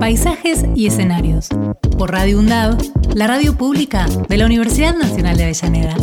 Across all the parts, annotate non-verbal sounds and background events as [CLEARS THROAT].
Paisajes y escenarios. Por Radio UNDAV, la radio pública de la Universidad Nacional de Avellaneda.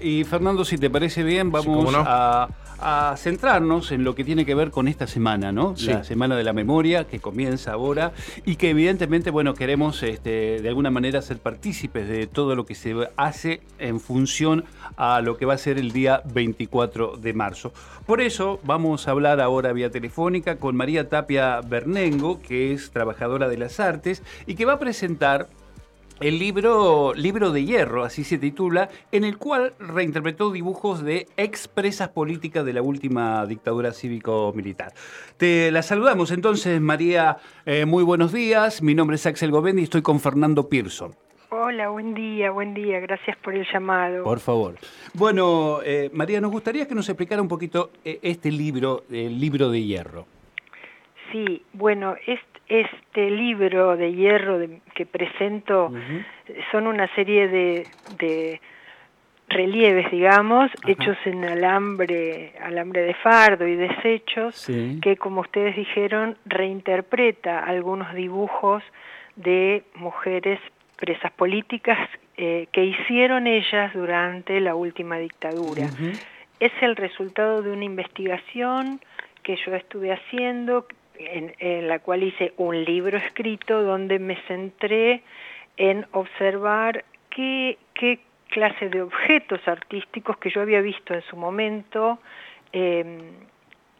Y Fernando, si te parece bien, vamos no. a, a centrarnos en lo que tiene que ver con esta semana, ¿no? Sí. La Semana de la Memoria, que comienza ahora y que evidentemente, bueno, queremos este, de alguna manera ser partícipes de todo lo que se hace en función a lo que va a ser el día 24 de marzo. Por eso vamos a hablar ahora vía telefónica con María Tapia Bernengo, que es trabajadora de las artes y que va a presentar el libro Libro de Hierro, así se titula, en el cual reinterpretó dibujos de expresas políticas de la última dictadura cívico-militar. Te la saludamos entonces, María. eh, muy buenos días. Mi nombre es Axel Govendi y estoy con Fernando Pearson. Hola, buen día, buen día. Gracias por el llamado. Por favor. Bueno, eh, María, nos gustaría que nos explicara un poquito eh, este libro, el Libro de Hierro. Sí, bueno, est- este libro de hierro de- que presento son una serie de, de relieves, digamos, Ajá. hechos en alambre, alambre de fardo y desechos, Sí. que como ustedes dijeron, reinterpreta algunos dibujos de mujeres presas políticas eh, que hicieron ellas durante la última dictadura. Es el resultado de una investigación que yo estuve haciendo, en, en la cual hice un libro escrito donde me centré en observar qué, qué clase de objetos artísticos que yo había visto en su momento. eh,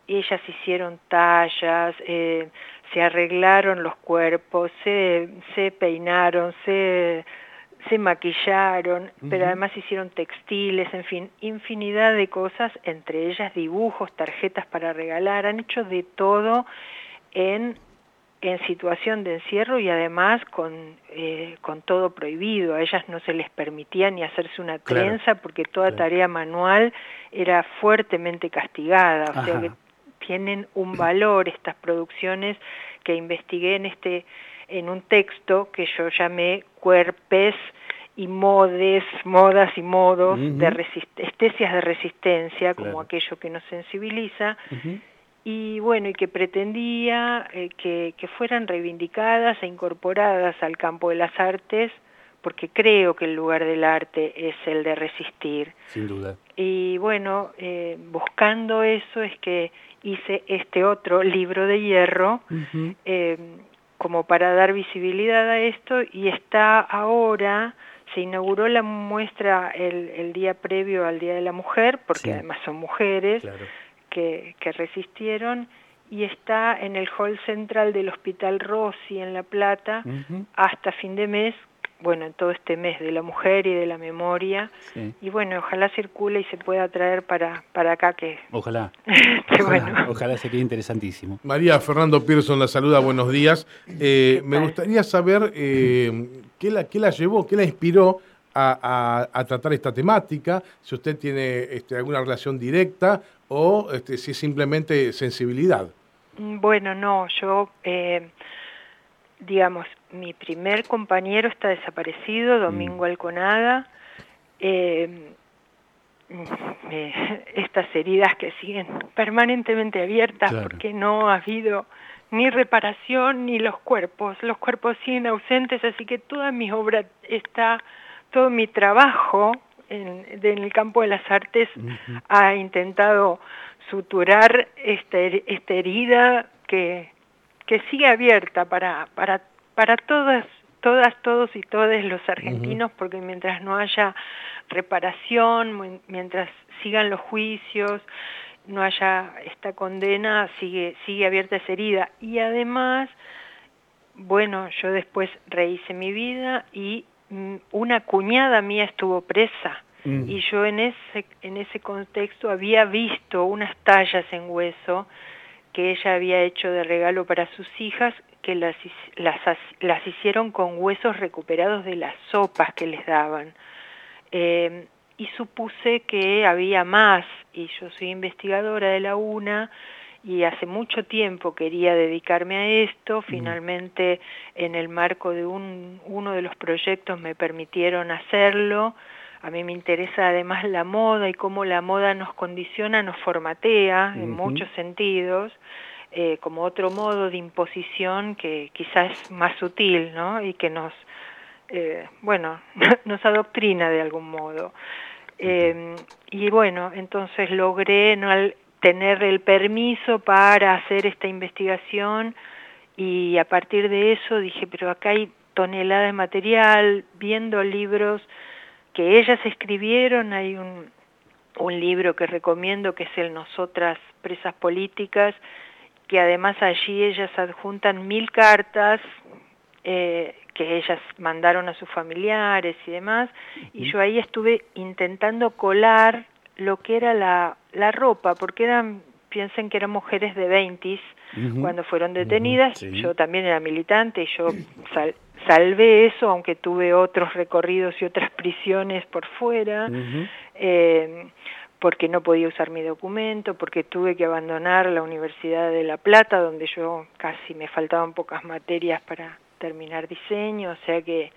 ellas hicieron tallas, eh, se arreglaron los cuerpos, se, se peinaron, se, se maquillaron, pero además hicieron textiles, en fin, infinidad de cosas, entre ellas dibujos, tarjetas para regalar, han hecho de todo en, en situación de encierro y además con, eh, con todo prohibido. A ellas no se les permitía ni hacerse una Claro, trenza porque toda claro. tarea manual era fuertemente castigada. O sea que tienen un valor estas producciones que investigué en este en un texto que yo llamé cuerpes y modes, modas y modos de Ujú. resist- estesias de resistencia, como Claro. aquello que nos sensibiliza. Y bueno, y que pretendía eh, que, que fueran reivindicadas e incorporadas al campo de las artes, porque creo que el lugar del arte es el de resistir. Sin duda. Y bueno, eh, buscando eso es que hice este otro libro de hierro, eh, como para dar visibilidad a esto, y está ahora, se inauguró la muestra el, el día previo al Día de la Mujer, porque Sí. además son mujeres Claro. Que, que resistieron, y está en el hall central del Hospital Rossi en La Plata hasta fin de mes, bueno, en todo este mes de la mujer y de la memoria, Sí. y bueno, ojalá circule y se pueda traer para, para acá, que, [LAUGHS] Ojalá. [LAUGHS] que bueno. Ojalá, ojalá sería interesantísimo. María Fernando Pearson la saluda, buenos días. Eh, me gustaría saber eh, qué, la, qué la llevó, qué la inspiró a, a- a tratar esta temática, si usted tiene este, alguna relación directa o este, si es simplemente sensibilidad. Mm, Bueno, no, yo, eh, digamos, mi primer compañero está desaparecido, Domingo Alconada. eh, mm, eh, estas heridas que siguen permanentemente abiertas Claro. porque no ha habido ni reparación ni los cuerpos. Los cuerpos siguen ausentes, así que toda mi obra está, todo mi trabajo en, el campo de las artes ha intentado suturar esta, esta herida que, que sigue abierta para, para, para todas, todas, todos y todos los argentinos, porque mientras no haya reparación, mien- mientras sigan los juicios, no haya esta condena, sigue, sigue abierta esa herida. Y además, bueno, yo después rehice mi vida y una cuñada mía estuvo presa. Mm. Y yo en ese, en ese contexto había visto unas tallas en hueso que ella había hecho de regalo para sus hijas, que las, las, las hicieron con huesos recuperados de las sopas que les daban. Eh, y supuse que había más, y yo soy investigadora de la UNA, y hace mucho tiempo quería dedicarme a esto, finalmente en el marco de un, uno de los proyectos me permitieron hacerlo, a mí me interesa además la moda y cómo la moda nos condiciona, nos formatea en muchos sentidos, eh, como otro modo de imposición que quizás es más sutil, ¿no? Y que nos, eh, bueno, [LAUGHS] nos adoctrina de algún modo. Eh, y bueno, entonces logré no tener el permiso para hacer esta investigación y a partir de eso dije, pero acá hay tonelada de material, viendo libros que ellas escribieron, hay un, un libro que recomiendo que es el Nosotras Presas Políticas, que además allí ellas adjuntan mil cartas eh, que ellas mandaron a sus familiares y demás, y yo ahí estuve intentando colar lo que era la, la ropa, porque eran, piensen que eran mujeres de 20 cuando fueron detenidas, yo también era militante y yo sal, salvé eso, aunque tuve otros recorridos y otras prisiones por fuera, eh, porque no podía usar mi documento, porque tuve que abandonar la Universidad de La Plata, donde yo casi me faltaban pocas materias para terminar diseño, o sea que,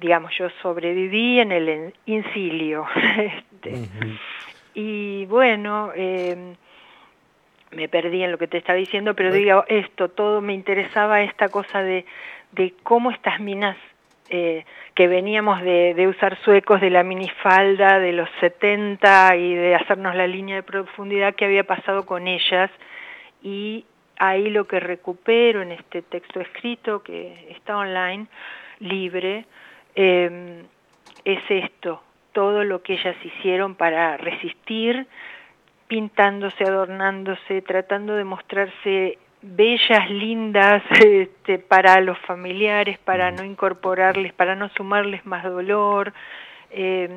digamos, yo sobreviví en el incilio. [LAUGHS] este, Y bueno, eh, me perdí en lo que te estaba diciendo, pero digo esto, todo me interesaba esta cosa de de cómo estas minas eh, que veníamos de, de, usar suecos de la minifalda de los 70 y de hacernos la línea de profundidad que había pasado con ellas. Y ahí lo que recupero en este texto escrito que está online, libre, eh, es esto, todo lo que ellas hicieron para resistir, pintándose, adornándose, tratando de mostrarse bellas, lindas [LAUGHS] este, para los familiares, para no incorporarles, para no sumarles más dolor. Eh,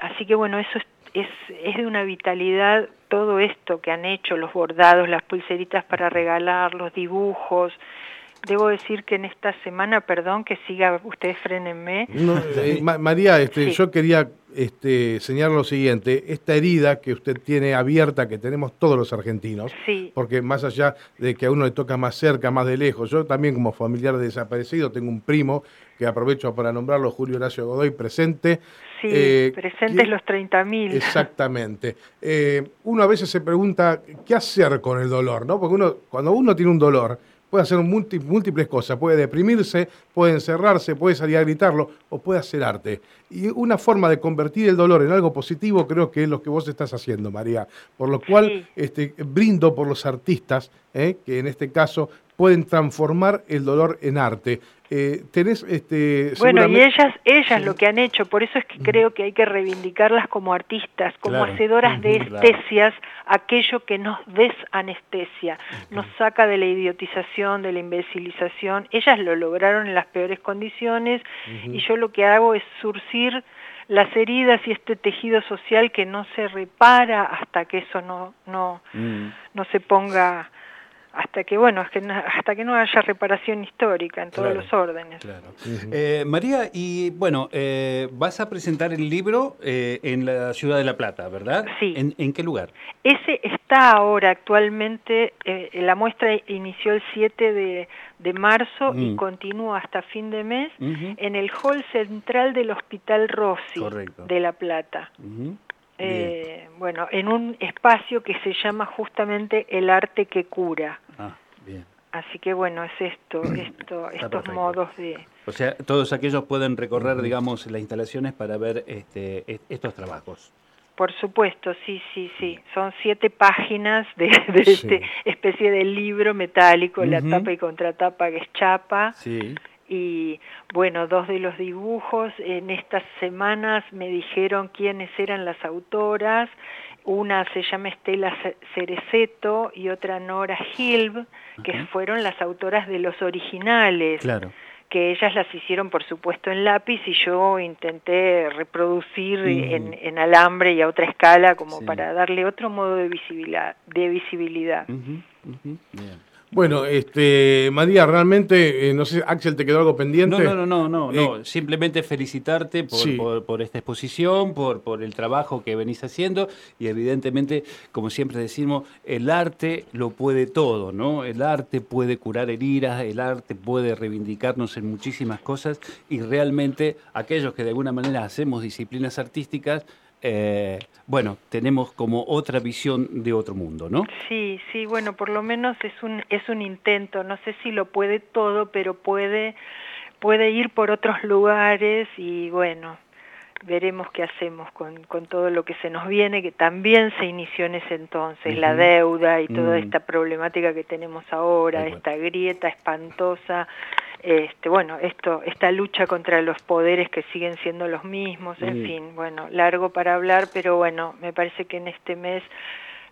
así que bueno, eso es, es, es, de una vitalidad todo esto que han hecho, los bordados, las pulseritas para regalar, los dibujos. Debo decir que en esta semana, perdón que siga, ustedes frenenme. [LAUGHS] Eh, María, este, yo quería este, señalar lo siguiente, esta herida que usted tiene abierta, que tenemos todos los argentinos, porque más allá de que a uno le toca más cerca, más de lejos, yo también como familiar desaparecido tengo un primo que aprovecho para nombrarlo, Julio Horacio Godoy, presente. Sí, eh, presentes los 30.000. Exactamente. Eh, uno a veces se pregunta, ¿qué hacer con el dolor? ¿no? Porque uno, cuando uno tiene un dolor, puede hacer múltiples cosas, puede deprimirse, puede encerrarse, puede salir a gritarlo o puede hacer arte. Y una forma de convertir el dolor en algo positivo creo que es lo que vos estás haciendo, María. Por lo cual este, brindo por los artistas, ¿eh? que en este caso pueden transformar el dolor en arte. Eh, tenés este bueno y ellas ellas lo que han hecho por eso es que creo que hay que reivindicarlas como artistas como hacedoras de estesias aquello que nos desanestesia nos saca de la idiotización de la imbecilización. Ellas lo lograron en las peores condiciones y yo lo que hago es surcir las heridas y este tejido social que no se repara hasta que eso no no mm. no se ponga hasta que bueno hasta que no haya reparación histórica en todos los órdenes. eh, María y bueno eh, vas a presentar el libro eh, en la ciudad de la Plata verdad sí. En, qué lugar ese está ahora actualmente la muestra inició el 7 de, de marzo y mm. continúa hasta fin de mes en el hall central del Hospital Rossi de la Plata. Eh, bueno, en un espacio que se llama justamente el arte que cura. Ah, bien. Así que bueno, es esto, [CLEARS THROAT] esto estos modos de... O sea, todos aquellos pueden recorrer, digamos, las instalaciones para ver este, estos trabajos. Por supuesto, sí, sí, sí. Son siete páginas de, de este especie de libro metálico, la tapa y contratapa que es chapa. Sí y bueno, dos de los dibujos en estas semanas me dijeron quiénes eran las autoras, una se llama Estela Cereceto y otra Nora Hilb, que fueron las autoras de los originales. Claro que ellas las hicieron por supuesto en lápiz y yo intenté reproducir en, alambre y a otra escala como para darle otro modo de visibilidad. De visibilidad. Bueno, este, María, realmente, eh, no sé, Axel, ¿te quedó algo pendiente? No, no, no, no, no, eh, simplemente felicitarte por, esta exposición, por, por el trabajo que venís haciendo y evidentemente, como siempre decimos, el arte lo puede todo, ¿no? El arte puede curar heridas, el arte puede reivindicarnos en muchísimas cosas y realmente aquellos que de alguna manera hacemos disciplinas artísticas, eh, bueno, tenemos como otra visión de otro mundo, ¿no? Sí, sí, bueno, por lo menos es un, es un intento, no sé si lo puede todo, pero puede, puede ir por otros lugares y bueno, veremos qué hacemos con, con todo lo que se nos viene, que también se inició en ese entonces, la deuda y toda mm. esta problemática que tenemos ahora, esta grieta espantosa este, bueno, esto, esta lucha contra los poderes que siguen siendo los mismos, en fin, bueno, largo para hablar, pero bueno, me parece que en este mes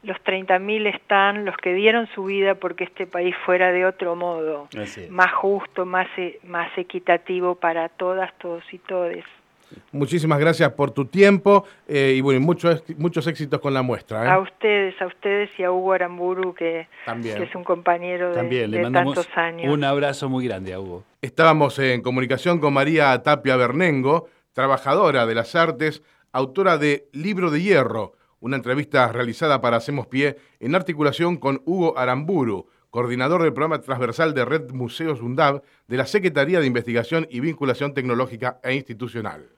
los 30.000 están los que dieron su vida porque este país fuera de otro modo, más justo, más, e, más equitativo para todas, todos y todes. Muchísimas gracias por tu tiempo eh, y bueno, muchos, muchos éxitos con la muestra. ¿eh? A ustedes, a ustedes y a Hugo Aramburu, que, es un compañero de, tantos años. Un abrazo muy grande a Hugo. Estábamos en comunicación con María Tapia Bernengo, trabajadora de las artes, autora de Libro de Hierro, una entrevista realizada para Hacemos Pie en articulación con Hugo Aramburu coordinador del programa transversal de Red Museos UNDAV de la Secretaría de Investigación y Vinculación Tecnológica e Institucional.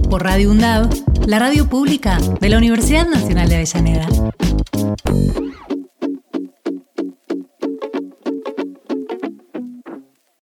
por Radio UNDAV, la radio pública de la Universidad Nacional de Avellaneda.